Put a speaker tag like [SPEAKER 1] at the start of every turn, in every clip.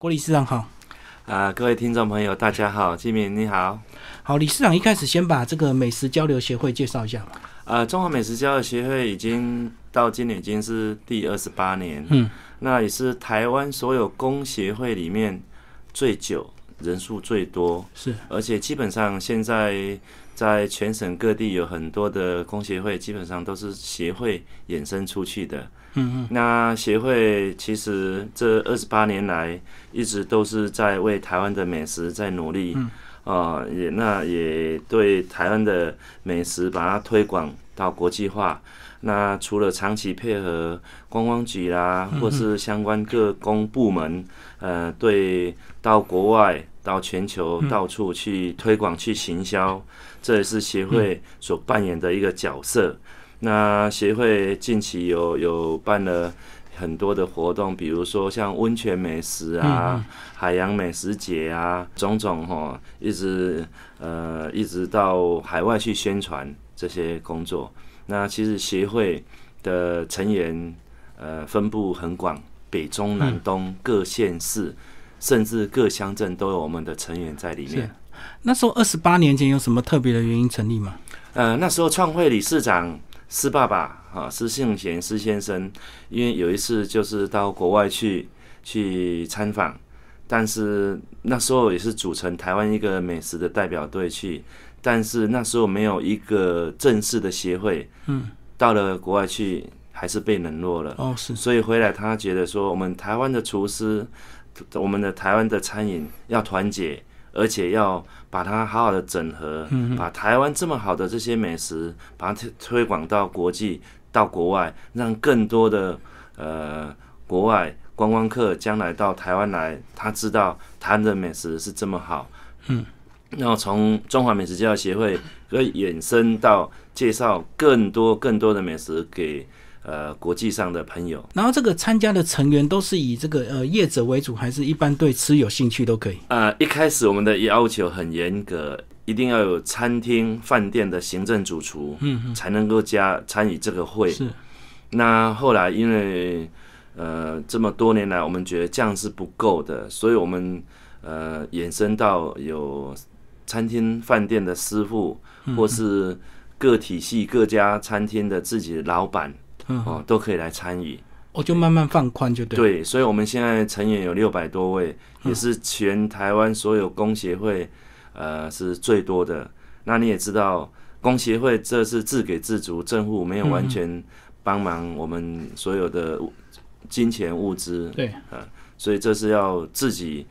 [SPEAKER 1] 郭理事长好，
[SPEAKER 2] 啊，各位听众朋友，大家好，金敏你好。
[SPEAKER 1] 好，理事长一开始先把这个美食交流协会介绍一下吧。
[SPEAKER 2] 呃，中华美食交流协会已经到今年已经是第二十八年，嗯，那也是台湾所有工协会里面最久、人数最多，
[SPEAKER 1] 是，
[SPEAKER 2] 而且基本上现在在全省各地有很多的工协会，基本上都是协会衍生出去的。嗯嗯，那协会其实这二十八年来一直都是在为台湾的美食在努力，啊，也那也对台湾的美食把它推广到国际化。那除了长期配合观光局啦，或是相关各公部门，呃，对到国外、到全球到处去推广、去行销，这也是协会所扮演的一个角色。那协会近期有有办了很多的活动，比如说像温泉美食啊、海洋美食节啊，种种哈，一直呃一直到海外去宣传这些工作。那其实协会的成员呃分布很广，北中南东各县市，甚至各乡镇都有我们的成员在里面。
[SPEAKER 1] 那时候二十八年前有什么特别的原因成立吗？
[SPEAKER 2] 呃，那时候创会理事长。施爸爸啊，施姓贤施先生，因为有一次就是到国外去去参访，但是那时候也是组成台湾一个美食的代表队去，但是那时候没有一个正式的协会，嗯，到了国外去还是被冷落了，
[SPEAKER 1] 哦是，
[SPEAKER 2] 所以回来他觉得说，我们台湾的厨师，我们的台湾的餐饮要团结。而且要把它好好的整合，把台湾这么好的这些美食，把它推推广到国际、到国外，让更多的呃国外观光客将来到台湾来，他知道台湾的美食是这么好。嗯，然后从中华美食教育协会会衍生到介绍更多更多的美食给。呃，国际上的朋友，
[SPEAKER 1] 然后这个参加的成员都是以这个呃业者为主，还是一般对吃有兴趣都可以？
[SPEAKER 2] 呃，一开始我们的要求很严格，一定要有餐厅、饭店的行政主厨，嗯，才能够加参与这个会。
[SPEAKER 1] 是。
[SPEAKER 2] 那后来因为呃这么多年来，我们觉得这样是不够的，所以我们呃衍生到有餐厅、饭店的师傅，或是各体系各家餐厅的自己的老板。哦，都可以来参与，
[SPEAKER 1] 我就慢慢放宽就对。
[SPEAKER 2] 对，所以，我们现在成员有六百多位，也是全台湾所有工协会，呃，是最多的。那你也知道，工协会这是自给自足，政府没有完全帮忙我们所有的金钱物资。
[SPEAKER 1] 对，
[SPEAKER 2] 呃，所以这是要自己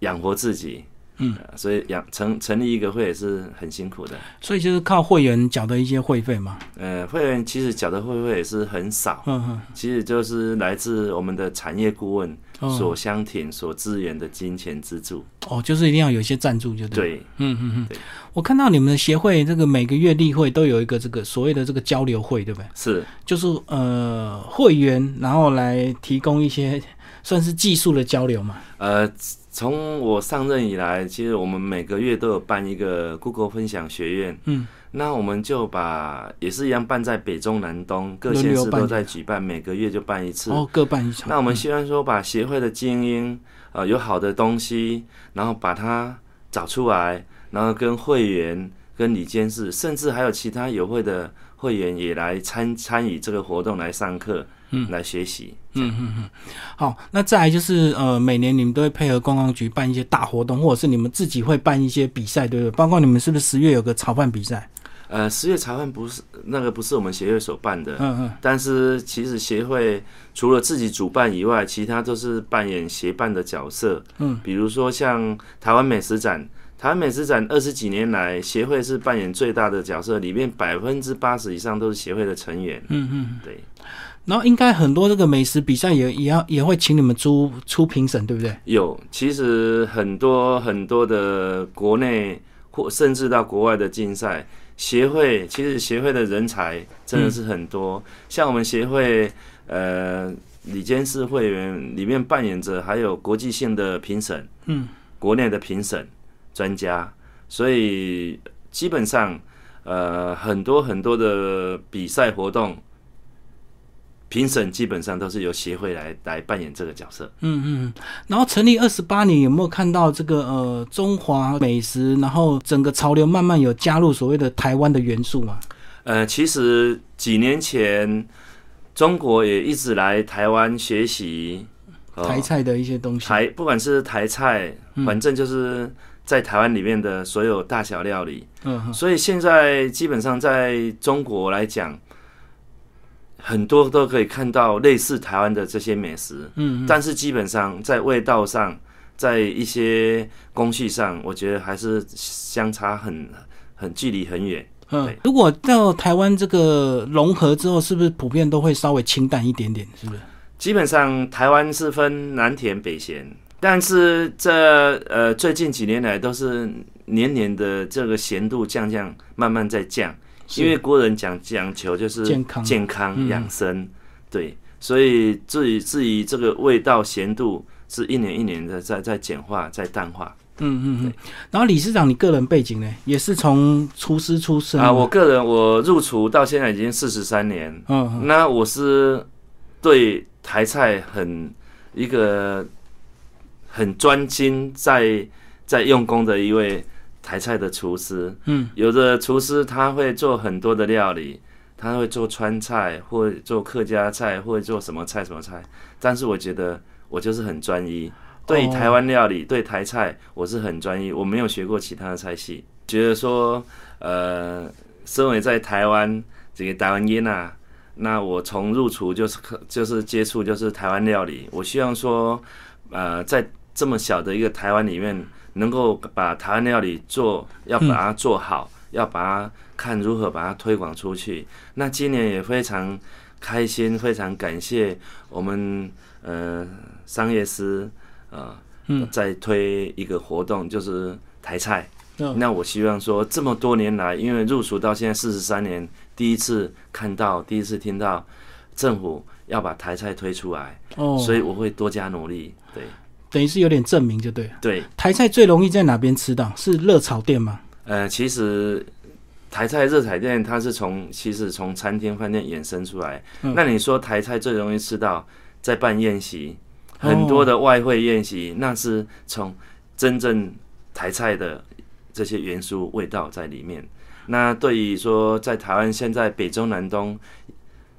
[SPEAKER 2] 养活自己。嗯，所以养成成立一个会也是很辛苦的，
[SPEAKER 1] 所以就是靠会员缴的一些会费嘛。
[SPEAKER 2] 呃，会员其实缴的会费也是很少，嗯哼，其实就是来自我们的产业顾问所相挺、所支援的金钱资助。
[SPEAKER 1] 哦，就是一定要有一些赞助，就对。
[SPEAKER 2] 对，嗯嗯嗯。
[SPEAKER 1] 我看到你们的协会这个每个月例会都有一个这个所谓的这个交流会，对不对？
[SPEAKER 2] 是，
[SPEAKER 1] 就是呃会员然后来提供一些算是技术的交流嘛。
[SPEAKER 2] 呃。从我上任以来，其实我们每个月都有办一个 Google 分享学院。嗯，那我们就把也是一样办在北中南东各县市都在举办，每个月就办一次。
[SPEAKER 1] 哦，各办一场。
[SPEAKER 2] 那我们希望说，把协会的精英，呃，有好的东西，然后把它找出来，然后跟会员、跟李监事，甚至还有其他有会的会员也来参参与这个活动来上课。嗯，来学习。嗯嗯
[SPEAKER 1] 嗯，好，那再来就是呃，每年你们都会配合观光局办一些大活动，或者是你们自己会办一些比赛，对不对？包括你们是不是十月有个炒饭比赛？
[SPEAKER 2] 呃，十月炒饭不是那个不是我们协会所办的。嗯嗯。但是其实协会除了自己主办以外，其他都是扮演协办的角色。嗯。比如说像台湾美食展，台湾美食展二十几年来，协会是扮演最大的角色，里面百分之八十以上都是协会的成员。嗯嗯。对。
[SPEAKER 1] 然后应该很多这个美食比赛也也要也会请你们出出评审，对不对？
[SPEAKER 2] 有，其实很多很多的国内或甚至到国外的竞赛协会，其实协会的人才真的是很多。像我们协会，呃，里监事会员里面扮演着还有国际性的评审，嗯，国内的评审专家，所以基本上，呃，很多很多的比赛活动。评审基本上都是由协会来来扮演这个角色。
[SPEAKER 1] 嗯嗯，然后成立二十八年，有没有看到这个呃中华美食，然后整个潮流慢慢有加入所谓的台湾的元素嘛？
[SPEAKER 2] 呃，其实几年前中国也一直来台湾学习、呃
[SPEAKER 1] 台菜的一些东西。
[SPEAKER 2] 台，不管是台菜，反正就是在台湾里面的所有大小料理。
[SPEAKER 1] 嗯哼，
[SPEAKER 2] 所以现在基本上在中国来讲，很多都可以看到类似台湾的这些美食。
[SPEAKER 1] 嗯
[SPEAKER 2] 但是基本上在味道上，在一些工序上，我觉得还是相差很很距离很远。
[SPEAKER 1] 嗯，如果到台湾这个融合之后，是不是普遍都会稍微清淡一点点？是不是？
[SPEAKER 2] 基本上台湾是分南甜北咸，但是这呃最近几年来都是年年的这个咸度降降，慢慢在降，
[SPEAKER 1] 是
[SPEAKER 2] 因为国人讲讲求就是
[SPEAKER 1] 健康
[SPEAKER 2] 健康
[SPEAKER 1] 嗯
[SPEAKER 2] 养生，对，所以至于至于这个味道咸度是一年一年的在在简化在淡化。
[SPEAKER 1] 嗯嗯嗯。然后理事长，你个人背景呢，也是从厨师出身
[SPEAKER 2] 啊。我个人我入厨到现在已经四十三年，
[SPEAKER 1] 嗯嗯。
[SPEAKER 2] 那我是对台菜很一个很专心在在用功的一位台菜的厨师。
[SPEAKER 1] 嗯，
[SPEAKER 2] 有的厨师他会做很多的料理，他会做川菜，或做客家菜，或做什么菜什么菜。但是我觉得我就是很专一，对
[SPEAKER 1] 哦
[SPEAKER 2] 台湾料理、对台菜我是很专一，我没有学过其他的菜系。觉得说，呃，身为在台湾这个台湾烟啊，那我从入厨就是可就是接触就是台湾料理。我希望说，呃，在这么小的一个台湾里面，能够把台湾料理做，要把它做好，要把它看如何把它推广出去。那今年也非常开心，非常感谢我们呃商业司呃
[SPEAKER 1] 嗯
[SPEAKER 2] 在推一个活动，就是台菜。
[SPEAKER 1] 嗯
[SPEAKER 2] 那我希望说，这么多年来，因为入署到现在四十三年，第一次看到，第一次听到政府要把台菜推出来，
[SPEAKER 1] 哦，
[SPEAKER 2] 所以我会多加努力。对
[SPEAKER 1] 等于是有点证明就对了。
[SPEAKER 2] 对，
[SPEAKER 1] 台菜最容易在哪边吃到？是热炒店吗？
[SPEAKER 2] 呃，其实台菜热炒店它是从其实从餐厅饭店衍生出来。
[SPEAKER 1] 嗯
[SPEAKER 2] 那你说台菜最容易吃到，在办宴席，
[SPEAKER 1] 哦
[SPEAKER 2] 很多的外汇宴席，那是从真正台菜的这些元素味道在里面。那对于说在台湾现在北中南东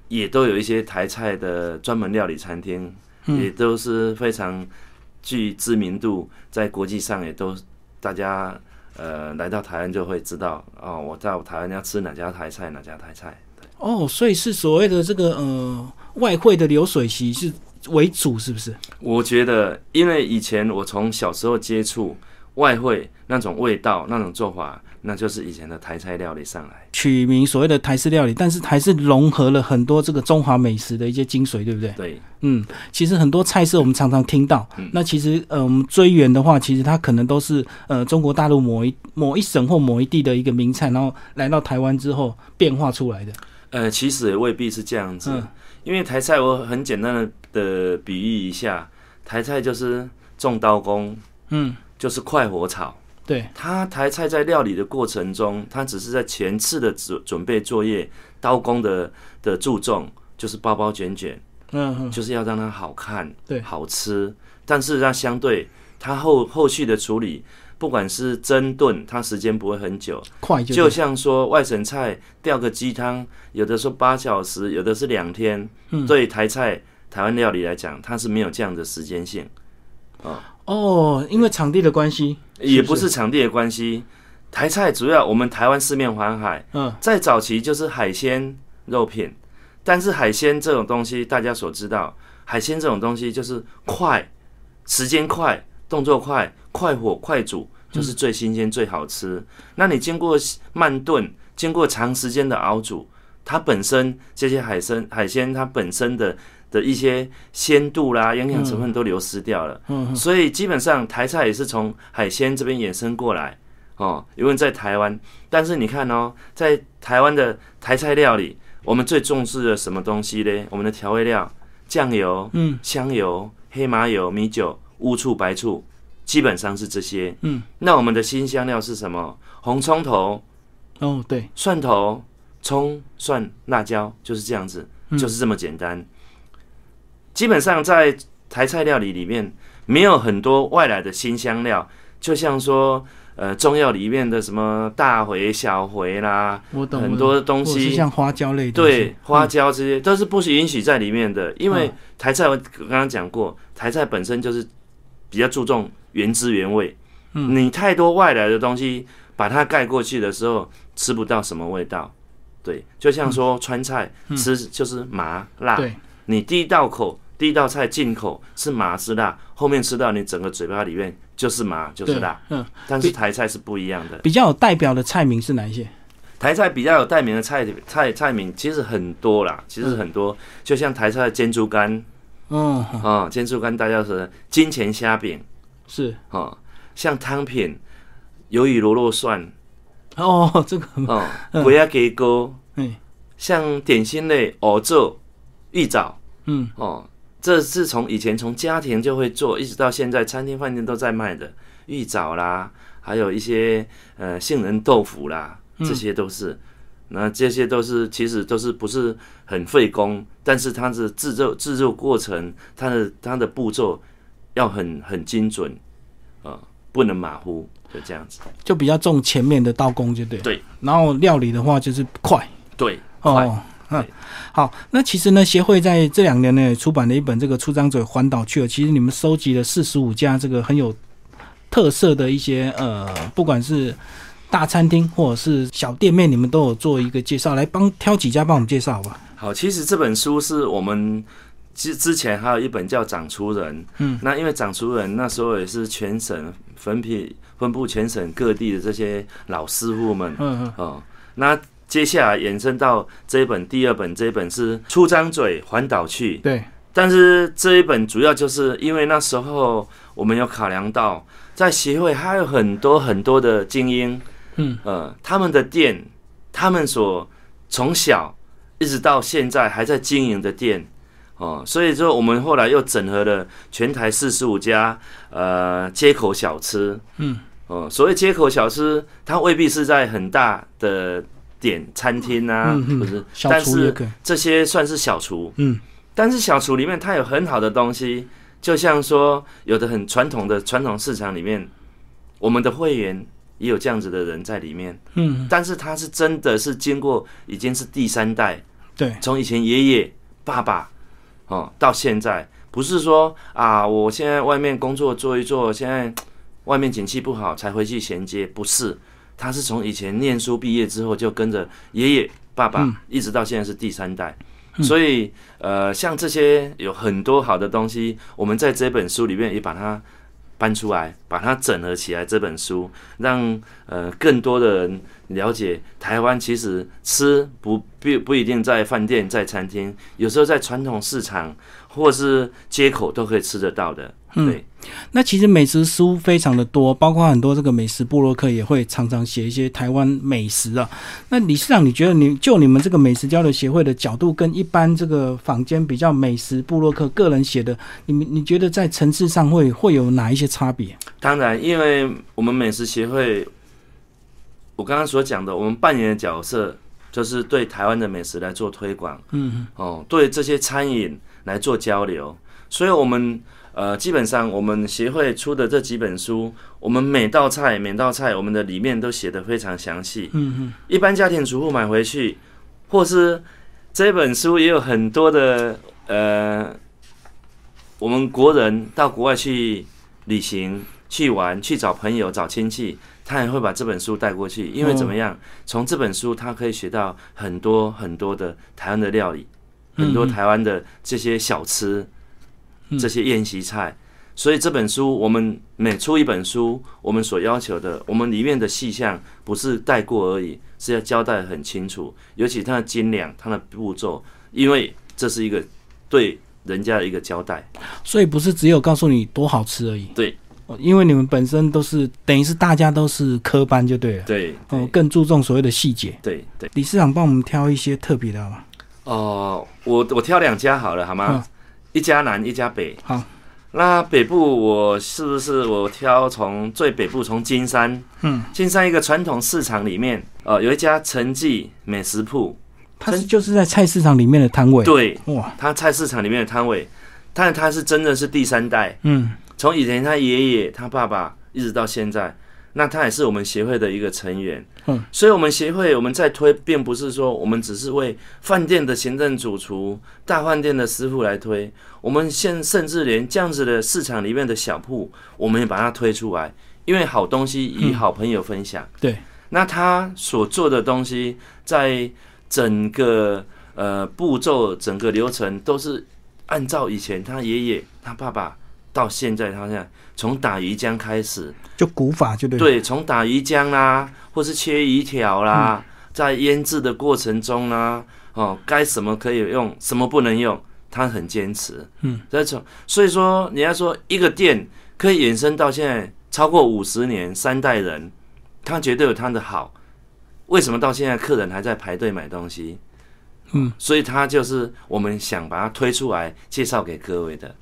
[SPEAKER 2] 也都有一些台菜的专门料理餐厅，
[SPEAKER 1] 嗯
[SPEAKER 2] 也都是非常具知名度，在国际上也都大家呃来到台湾就会知道哦，我到台湾要吃哪家台菜，哪家台菜。
[SPEAKER 1] 哦，所以是所谓的这个呃外汇的流水席是为主，是不是？
[SPEAKER 2] 我觉得，因为以前我从小时候接触外汇那种味道、那种做法，那就是以前的台菜料理上来。
[SPEAKER 1] 取名所谓的台式料理，但是还是融合了很多这个中华美食的一些精髓，对不对？
[SPEAKER 2] 对，
[SPEAKER 1] 嗯，其实很多菜式我们常常听到，
[SPEAKER 2] 嗯
[SPEAKER 1] 那其实呃，我们追源的话，其实它可能都是呃中国大陆某一某一省或某一地的一个名菜，然后来到台湾之后变化出来的。
[SPEAKER 2] 呃，其实也未必是这样子，
[SPEAKER 1] 嗯
[SPEAKER 2] 因为台菜我很简单的的比喻一下，台菜就是重刀工，
[SPEAKER 1] 嗯，
[SPEAKER 2] 就是快火炒。
[SPEAKER 1] 对，
[SPEAKER 2] 他台菜在料理的过程中，他只是在前次的准准备作业，刀工的的注重就是包包卷卷，
[SPEAKER 1] 嗯嗯，
[SPEAKER 2] 就是要让它好看，
[SPEAKER 1] 对。
[SPEAKER 2] 好吃。但是它相对它后后续的处理，不管是蒸炖，它时间不会很久，
[SPEAKER 1] 快就
[SPEAKER 2] 就像说外省菜吊个鸡汤，有的说八小时，有的是两天。
[SPEAKER 1] 嗯。
[SPEAKER 2] 对台菜台湾料理来讲，它是没有这样的时间性，
[SPEAKER 1] 哦，因为场地的关系，
[SPEAKER 2] 也
[SPEAKER 1] 不
[SPEAKER 2] 不是场地的关系。台菜主要我们台湾四面环海，
[SPEAKER 1] 嗯
[SPEAKER 2] 在早期就是海鲜肉片，但是海鲜这种东西大家所知道，海鲜这种东西就是快，时间快，动作快，快火快煮，就是最新鲜、最好吃。那你经过慢炖，经过长时间的熬煮，它本身这些海参海鲜它本身的的一些鲜度啦、营养成分都流失掉了。
[SPEAKER 1] 嗯
[SPEAKER 2] 所以基本上台菜也是从海鲜这边衍生过来哦，因为在台湾，但是你看哦，在台湾的台菜料理，我们最重视的什么东西呢？我们的调味料，酱油、
[SPEAKER 1] 嗯
[SPEAKER 2] 香油、黑麻油、米酒、乌醋、白醋，基本上是这些。
[SPEAKER 1] 嗯，
[SPEAKER 2] 那我们的新香料是什么？红葱头、
[SPEAKER 1] 哦对，
[SPEAKER 2] 蒜头、葱、蒜、辣椒，就是这样子，
[SPEAKER 1] 嗯
[SPEAKER 2] 就是这么简单。基本上在台菜料理里面没有很多外来的新香料，就像说。呃，中药里面的什么大茴、小茴啦，
[SPEAKER 1] 我懂
[SPEAKER 2] 很多东西，
[SPEAKER 1] 像花椒类，
[SPEAKER 2] 对，花椒这些都是不允许在里面的。因为台菜我刚刚讲过，台菜本身就是比较注重原汁原味。嗯，你太多外来的东西把它盖过去的时候，吃不到什么味道。对，就像说川菜吃就是麻辣，你第一道口。第一道菜进口是麻是辣，后面吃到你整个嘴巴里面就是麻就是辣。嗯，但是台菜是不一样的。
[SPEAKER 1] 比较有代表的菜名是哪一些？
[SPEAKER 2] 台菜比较有代名的菜菜菜名其实很多啦，其实很多，就像台菜的煎猪肝，嗯啊，煎猪肝大家说金钱虾饼。
[SPEAKER 1] 是。
[SPEAKER 2] 啊，像汤品鱿鱼螺肉蒜。
[SPEAKER 1] 哦，这个。
[SPEAKER 2] 哦，鬼鸭鸡锅，嗯，像点心类藕粥、玉枣，嗯。哦。这是从以前从家庭就会做，一直到现在餐厅饭店都在卖的玉枣啦，还有一些呃杏仁豆腐啦，这些都是。那这些都是其实都是不是很费工，但是它的制作制作过程，它的它的步骤要很很精准，啊，不能马虎，就这样子。
[SPEAKER 1] 就比较重前面的刀工，就对。
[SPEAKER 2] 对。
[SPEAKER 1] 然后料理的话就是快。
[SPEAKER 2] 对。快。
[SPEAKER 1] 嗯，好，那其实呢，协会在这两年呢出版了一本这个出张嘴环岛去了。其实你们收集了四十五家这个很有特色的一些呃，不管是大餐厅或者是小店面，你们都有做一个介绍，来帮挑几家帮我们介绍吧。
[SPEAKER 2] 好，其实这本书是我们之之前还有一本叫《长厨人》，嗯，那因为《长厨人》那时候也是全省分批分布全省各地的这些老师傅们，嗯嗯，哦，那。接下来延伸到这一本，第二本这一本是出张嘴环岛去。
[SPEAKER 1] 对，
[SPEAKER 2] 但是这一本主要就是因为那时候我们有考量到，在协会还有很多很多的精英，嗯呃，他们的店，他们所从小一直到现在还在经营的店，哦，所以说我们后来又整合了全台四十五家呃街口小吃，嗯哦，所谓街口小吃，它未必是在很大的。点餐厅啊，不是，但是这些算是小厨。嗯，但是小厨里面它有很好的东西，就像说有的很传统的传统市场里面，我们的会员也有这样子的人在里面。嗯，但是他是真的是经过已经是第三代，
[SPEAKER 1] 对，
[SPEAKER 2] 从以前爷爷爸爸哦到现在，不是说啊，我现在外面工作做一做，现在外面景气不好才回去衔接，不是。他是从以前念书毕业之后就跟着爷爷、爸爸，一直到现在是第三代，所以呃，像这些有很多好的东西，我们在这本书里面也把它搬出来，把它整合起来。这本书让呃更多的人了解台湾，其实吃不不不一定在饭店、在餐厅，有时候在传统市场或是街口都可以吃得到的。对，
[SPEAKER 1] 那其实美食书非常的多，包括很多这个美食部落客也会常常写一些台湾美食啊。那理事长，你觉得你就你们这个美食交流协会的角度，跟一般这个坊间比较美食部落客个人写的，你们你觉得在层次上会会有哪一些差别？
[SPEAKER 2] 当然，因为我们美食协会，我刚刚所讲的，我们扮演的角色就是对台湾的美食来做推广，嗯，哦，对这些餐饮来做交流，所以我们。呃，基本上我们协会出的这几本书，我们每道菜每道菜，我们的里面都写的非常详细。嗯嗯。一般家庭主妇买回去，或是这本书也有很多的呃，我们国人到国外去旅行、去玩、去找朋友、找亲戚，他也会把这本书带过去，因为怎么样？从这本书他可以学到很多很多的台湾的料理，很多台湾的这些小吃。这些宴席菜，所以这本书我们每出一本书，我们所要求的，我们里面的细项不是带过而已，是要交代很清楚，尤其它的斤两、它的步骤，因为这是一个对人家的一个交代，
[SPEAKER 1] 所以不是只有告诉你多好吃而已。
[SPEAKER 2] 对，
[SPEAKER 1] 因为你们本身都是等于是大家都是科班就对了。
[SPEAKER 2] 对，
[SPEAKER 1] 哦，更注重所谓的细节。
[SPEAKER 2] 对对，
[SPEAKER 1] 理事长帮我们挑一些特别的好吗？
[SPEAKER 2] 哦，我我挑两家好了，好吗？一家南，一家北。
[SPEAKER 1] 好，
[SPEAKER 2] 那北部我是不是我挑从最北部，从金山？嗯，金山一个传统市场里面，呃，有一家陈记美食铺，
[SPEAKER 1] 它是就是在菜市场里面的摊位。
[SPEAKER 2] 对，哇，它菜市场里面的摊位，但是他是真的是第三代，
[SPEAKER 1] 嗯，
[SPEAKER 2] 从以前他爷爷、他爸爸一直到现在，那他也是我们协会的一个成员。
[SPEAKER 1] 嗯，
[SPEAKER 2] 所以我们协会我们在推，并不是说我们只是为饭店的行政主厨、大饭店的师傅来推，我们现甚至连这样子的市场里面的小铺，我们也把它推出来，因为好东西与好朋友分享。
[SPEAKER 1] 对，
[SPEAKER 2] 那他所做的东西，在整个呃步骤、整个流程都是按照以前他爷爷、他爸爸到现在他现在从打鱼浆开始，
[SPEAKER 1] 就古法就对。
[SPEAKER 2] 对，从打鱼浆啦，或是切鱼条啦，在腌制的过程中啦，哦，该什么可以用，什么不能用，他很坚持。
[SPEAKER 1] 嗯，
[SPEAKER 2] 所以说，所以说你要说一个店可以延伸到现在超过五十年，三代人，他绝对有他的好。为什么到现在客人还在排队买东西？
[SPEAKER 1] 嗯，
[SPEAKER 2] 所以他就是我们想把它推出来介绍给各位的。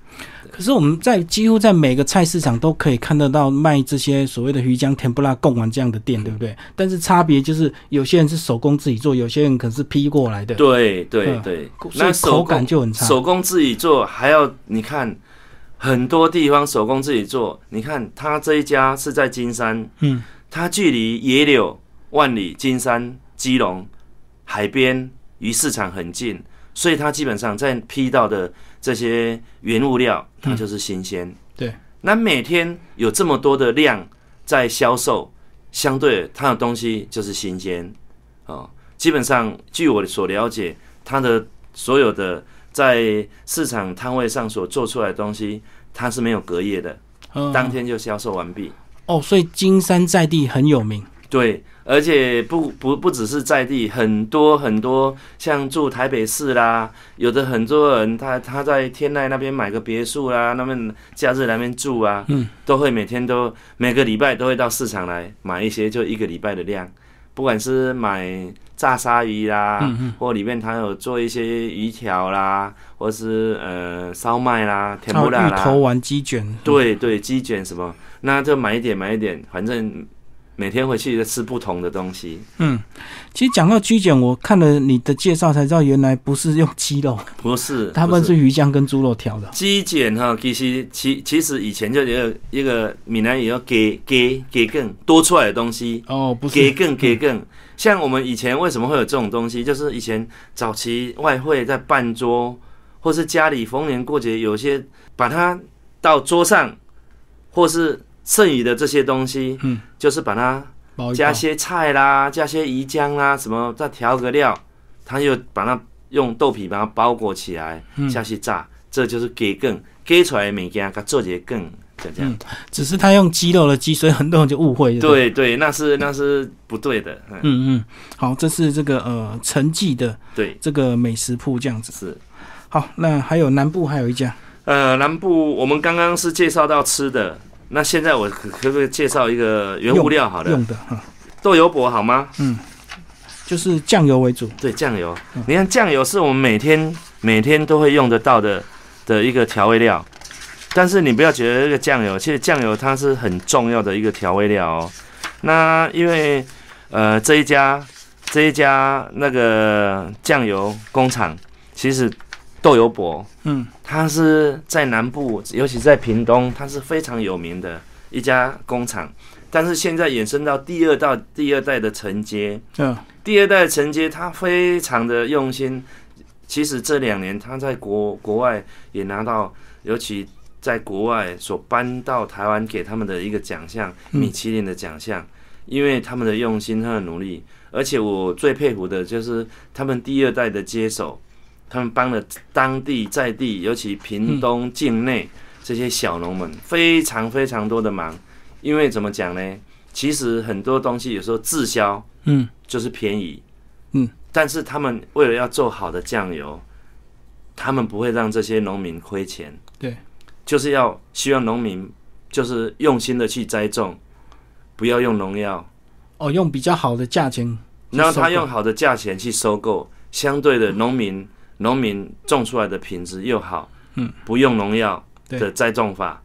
[SPEAKER 1] 可是我们在几乎在每个菜市场都可以看得到卖这些所谓的鱼浆甜不辣贡丸这样的店，对不对？但是差别就是有些人是手工自己做，有些人可是批过来的。
[SPEAKER 2] 对对
[SPEAKER 1] 嗯
[SPEAKER 2] 对，
[SPEAKER 1] 所以口感就很差。
[SPEAKER 2] 手工自己做，还要你看很多地方手工自己做。你看他这一家是在金山，
[SPEAKER 1] 嗯，
[SPEAKER 2] 它距离野柳、万里、金山、基隆海边鱼市场很近，所以它基本上在批到的这些原物料，它就是新鲜。
[SPEAKER 1] 对，
[SPEAKER 2] 那每天有这么多的量在销售，相对它的东西就是新鲜哦。基本上，据我所了解，它的所有的在市场摊位上所做出来的东西，它是没有隔夜的，
[SPEAKER 1] 嗯
[SPEAKER 2] 当天就销售完毕。
[SPEAKER 1] 哦，所以金山在地很有名。
[SPEAKER 2] 对，而且不不不只是在地，很多很多像住台北市啦，有的很多人他他在天籁那边买个别墅啦，那边假日那边住啊，
[SPEAKER 1] 嗯，
[SPEAKER 2] 都会每天都每个礼拜都会到市场来买一些，就一个礼拜的量，不管是买炸鲨鱼啦，
[SPEAKER 1] 嗯嗯。
[SPEAKER 2] 或里面他有做一些鱼条啦，或是呃烧麦啦、甜不辣啦，
[SPEAKER 1] 芋头丸、鸡卷。
[SPEAKER 2] 对对，鸡卷什么，那就买一点买一点，反正每天回去就吃不同的东西。
[SPEAKER 1] 嗯，其实讲到鸡卷，我看了你的介绍才知道，原来不是用鸡肉，
[SPEAKER 2] 不是，
[SPEAKER 1] 他们是鱼浆跟猪肉调的。
[SPEAKER 2] 鸡卷哈，其实其其实以前就有一个闽南语要给给给更多出来的东西，
[SPEAKER 1] 哦，不是
[SPEAKER 2] 给更给更。像我们以前为什么会有这种东西？就是以前早期外汇在办桌，或是家里逢年过节，有些把它到桌上，或是剩余的这些东西，
[SPEAKER 1] 嗯，
[SPEAKER 2] 就是把它加些菜啦，加些鱼浆啦，什么再调个料，他又把它用豆皮把它包裹起来，
[SPEAKER 1] 嗯
[SPEAKER 2] 下去炸，这就是给更给出来的物件，给做一个更，就这样。
[SPEAKER 1] 嗯只是他用鸡肉的鸡，所以很多人就误会。了，
[SPEAKER 2] 对对，那是那是不对的。嗯，
[SPEAKER 1] 嗯嗯，好，这是这个呃陈记的
[SPEAKER 2] 对，
[SPEAKER 1] 这个美食铺这样子。
[SPEAKER 2] 是。
[SPEAKER 1] 好，那还有南部还有一家，
[SPEAKER 2] 呃，南部我们刚刚是介绍到吃的，那现在我可可不可以介绍一个原物料？好的，
[SPEAKER 1] 用的哈，
[SPEAKER 2] 豆油粿好吗？
[SPEAKER 1] 嗯就是酱油为主。
[SPEAKER 2] 对，酱油。
[SPEAKER 1] 嗯
[SPEAKER 2] 你看酱油是我们每天每天都会用得到的的一个调味料，但是你不要觉得这个酱油，其实酱油它是很重要的一个调味料哦。那因为呃这一家这一家那个酱油工厂，其实豆油博
[SPEAKER 1] 嗯
[SPEAKER 2] 它是在南部，尤其在屏东，它是非常有名的一家工厂。但是现在衍生到第二代第二代的承接，
[SPEAKER 1] 嗯
[SPEAKER 2] 第二代的承接，他非常的用心。其实这两年他在国国外也拿到，尤其在国外所搬到台湾给他们的一个奖项，
[SPEAKER 1] 嗯
[SPEAKER 2] 米其林的奖项，因为他们的用心，他的努力。而且我最佩服的就是他们第二代的接手，他们帮了当地在地，尤其屏东境内这些小农们非常非常多的忙。因为怎么讲呢？其实很多东西有时候滞销，
[SPEAKER 1] 嗯
[SPEAKER 2] 就是便宜，
[SPEAKER 1] 嗯，
[SPEAKER 2] 但是他们为了要做好的酱油，他们不会让这些农民亏钱，
[SPEAKER 1] 对，
[SPEAKER 2] 就是要希望农民就是用心的去栽种，不要用农药，
[SPEAKER 1] 哦，用比较好的价钱去
[SPEAKER 2] 然后他用好的价钱去收购，相对的农民农民种出来的品质又好，
[SPEAKER 1] 嗯，
[SPEAKER 2] 不用农药的栽种法，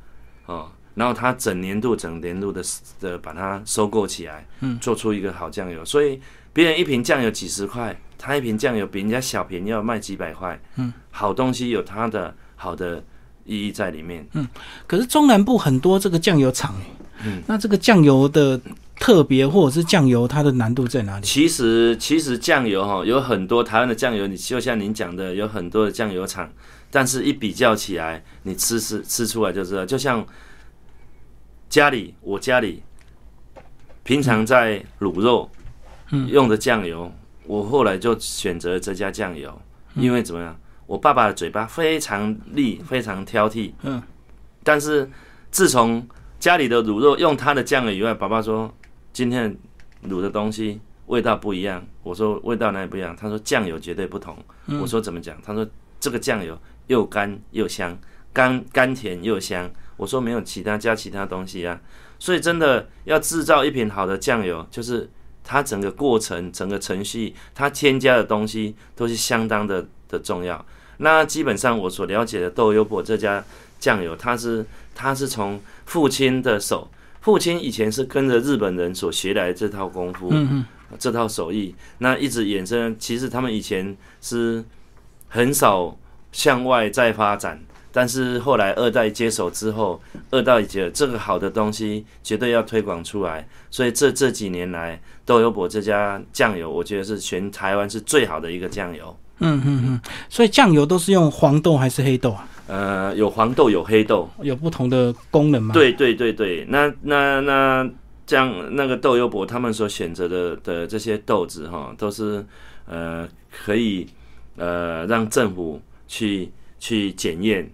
[SPEAKER 2] 哦，然后他整年度整年度的的把它收购起来，
[SPEAKER 1] 嗯，
[SPEAKER 2] 做出一个好酱油，所以别人一瓶酱油几十块，他一瓶酱油比人家小瓶要卖几百块，
[SPEAKER 1] 嗯，
[SPEAKER 2] 好东西有它的好的意义在里面。
[SPEAKER 1] 可是中南部很多这个酱油厂，嗯，那这个酱油的特别或者是酱油它的难度在哪里？
[SPEAKER 2] 其实其实酱油哈有很多台湾的酱油，你就像您讲的，有很多的酱油厂，但是一比较起来，你吃吃吃出来就知道，就像家里我家里平常在卤肉用的酱油，我后来就选择这家酱油，因为怎么样？我爸爸的嘴巴非常利，非常挑剔。嗯，但是自从家里的卤肉用他的酱油以外，爸爸说今天卤的东西味道不一样。我说味道哪里不一样？他说酱油绝对不同。我说怎么讲？他说这个酱油又干又香，甘甘甜又香。我说没有其他加其他东西啊。所以真的要制造一瓶好的酱油，就是它整个过程、整个程序，它添加的东西都是相当的的重要。那基本上我所了解的豆油博这家酱油，它是它是从父亲的手，父亲以前是跟着日本人所学来这套功夫，这套手艺，那一直衍生。其实他们以前是很少向外再发展，但是后来二代接手之后，二代觉得这个好的东西绝对要推广出来，所以这这几年来豆油博这家酱油，我觉得是全台湾是最好的一个酱油。
[SPEAKER 1] 嗯嗯嗯，所以酱油都是用黄豆还是黑豆啊？
[SPEAKER 2] 呃，有黄豆，有黑豆，
[SPEAKER 1] 有不同的功能吗？
[SPEAKER 2] 对对对对，那那那这样那个豆油博他们所选择的的这些豆子哈，都是呃可以呃让政府去去检验，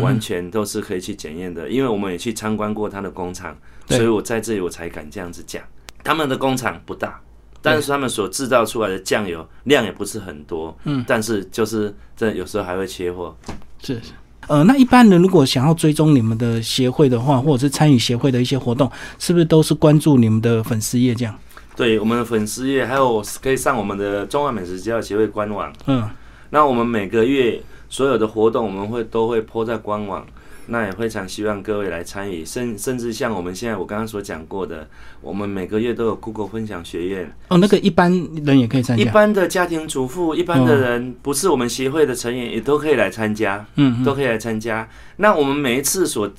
[SPEAKER 2] 完全都是可以去检验的。因为我们也去参观过他的工厂，所以我在这里我才敢这样子讲。他们的工厂不大。但是他们所制造出来的酱油量也不是很多，嗯，但是就是这有时候还会缺货。
[SPEAKER 1] 是是，呃，那一般人如果想要追踪你们的协会的话，或者是参与协会的一些活动，是不是都是关注你们的粉丝页这样？
[SPEAKER 2] 对，我们的粉丝页还有可以上我们的中华美食教协会官网。嗯，那我们每个月所有的活动，我们会都会铺在官网。那也非常希望各位来参与，甚甚至像我们现在我刚刚所讲过的，我们每个月都有 Google 分享学院。
[SPEAKER 1] 哦，那个一般人也可以参加。
[SPEAKER 2] 一般的家庭主妇，一般的人不是我们协会的成员，也都可以来参加。嗯，都可以来参加。那我们每一次所，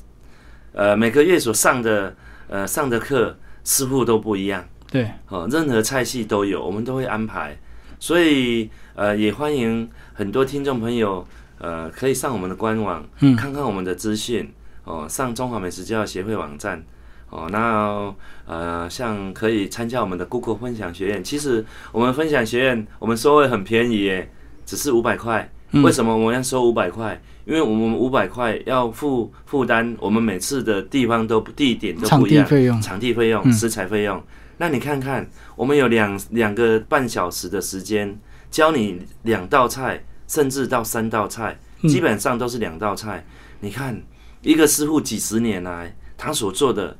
[SPEAKER 2] 呃，每个月所上的呃上的课，似乎都不一样。
[SPEAKER 1] 对，
[SPEAKER 2] 哦，任何菜系都有，我们都会安排。所以呃，也欢迎很多听众朋友。呃，可以上我们的官网，嗯看看我们的资讯哦。上中华美食教育协会网站哦。那呃，像可以参加我们的 Google 分享学院。其实我们分享学院，我们收费很便宜耶，只是五百块。为什么我们要收五百块？因为我们五百块要负负担，我们每次的地方都地点都不一样，
[SPEAKER 1] 场地费用、
[SPEAKER 2] 场地费用、食材费用。那你看看，我们有两两个半小时的时间，教你两道菜。甚至到三道菜，基本上都是两道菜。你看，一个师傅几十年来，他所做的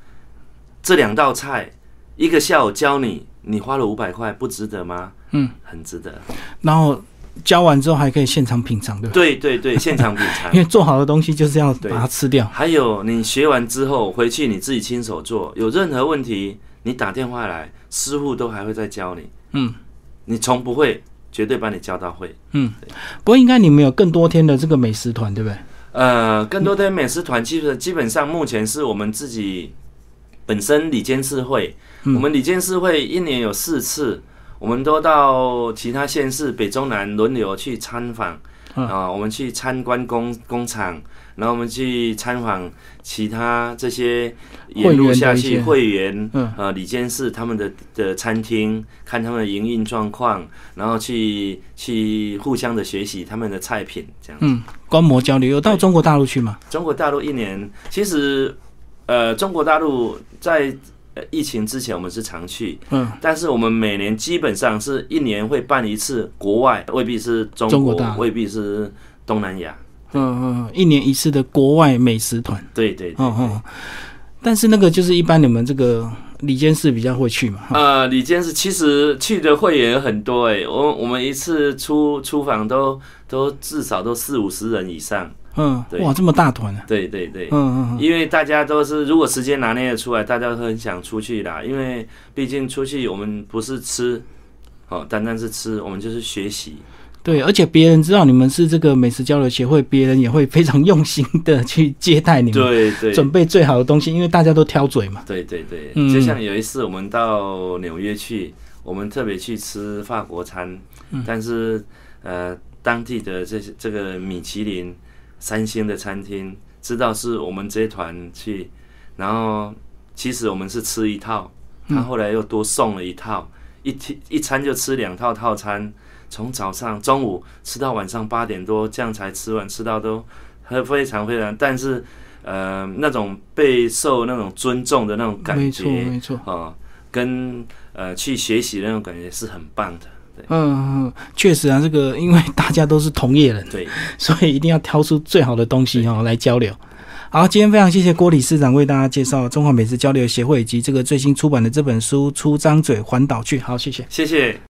[SPEAKER 2] 这两道菜，一个下午教你，你花了五百块，不值得吗？嗯，很值得。
[SPEAKER 1] 然后教完之后还可以现场品尝，对吧？
[SPEAKER 2] 对对对，现场品尝。
[SPEAKER 1] 因为做好的东西就是要把它吃掉。
[SPEAKER 2] 还有，你学完之后回去你自己亲手做，有任何问题你打电话来，师傅都还会再教你。嗯，你从不会。绝对把你教到会。
[SPEAKER 1] 嗯，不过应该你们有更多天的这个美食团，对不对？
[SPEAKER 2] 呃，更多天美食团，基本基本上目前是我们自己本身里监事会，我们里监事会一年有四次，我们都到其他县市北中南轮流去参访啊，我们去参观工工厂。然后我们去参访其他这些沿路下去会员，呃，李监事他们的的餐厅，看他们的营运状况，然后去去互相的学习他们的菜品，这样。嗯，
[SPEAKER 1] 观摩交流有到中国大陆去吗？
[SPEAKER 2] 中国大陆一年，其实呃，中国大陆在疫情之前我们是常去，嗯，但是我们每年基本上是一年会办一次国外，未必是中国，未必是东南亚。
[SPEAKER 1] 嗯嗯，一年一次的国外美食团，
[SPEAKER 2] 对对，嗯嗯，
[SPEAKER 1] 但是那个就是一般你们这个李监事比较会去嘛。
[SPEAKER 2] 呃，李监事其实去的会员很多哎，我我们一次出出访都都至少都四五十人以上。
[SPEAKER 1] 嗯，哇，这么大团啊！
[SPEAKER 2] 对对对，嗯嗯，因为大家都是如果时间拿捏得出来，大家都很想出去啦。因为毕竟出去我们不是吃，哦，单单是吃，我们就是学习。
[SPEAKER 1] 对，而且别人知道你们是这个美食交流协会，别人也会非常用心的去接待你们，
[SPEAKER 2] 对对，
[SPEAKER 1] 准备最好的东西，因为大家都挑嘴嘛。
[SPEAKER 2] 对对对，就像有一次我们到纽约去，我们特别去吃法国餐，但是呃，当地的这些这个米其林三星的餐厅知道是我们这团去，然后其实我们是吃一套，他后来又多送了一套，一天一餐就吃两套套餐。从早上、中午吃到晚上八点多，这样才吃完，吃到都很非常非常。但是，呃，那种备受那种尊重的那种感觉，
[SPEAKER 1] 没错，没错
[SPEAKER 2] 啊，跟呃去学习的那种感觉是很棒的。对，
[SPEAKER 1] 嗯，确实啊，这个因为大家都是同业人，
[SPEAKER 2] 对，
[SPEAKER 1] 所以一定要挑出最好的东西哦来交流。好，今天非常谢谢郭理事长为大家介绍中华美食交流协会以及这个最新出版的这本书《出张嘴环岛去》。好，谢谢，
[SPEAKER 2] 谢谢。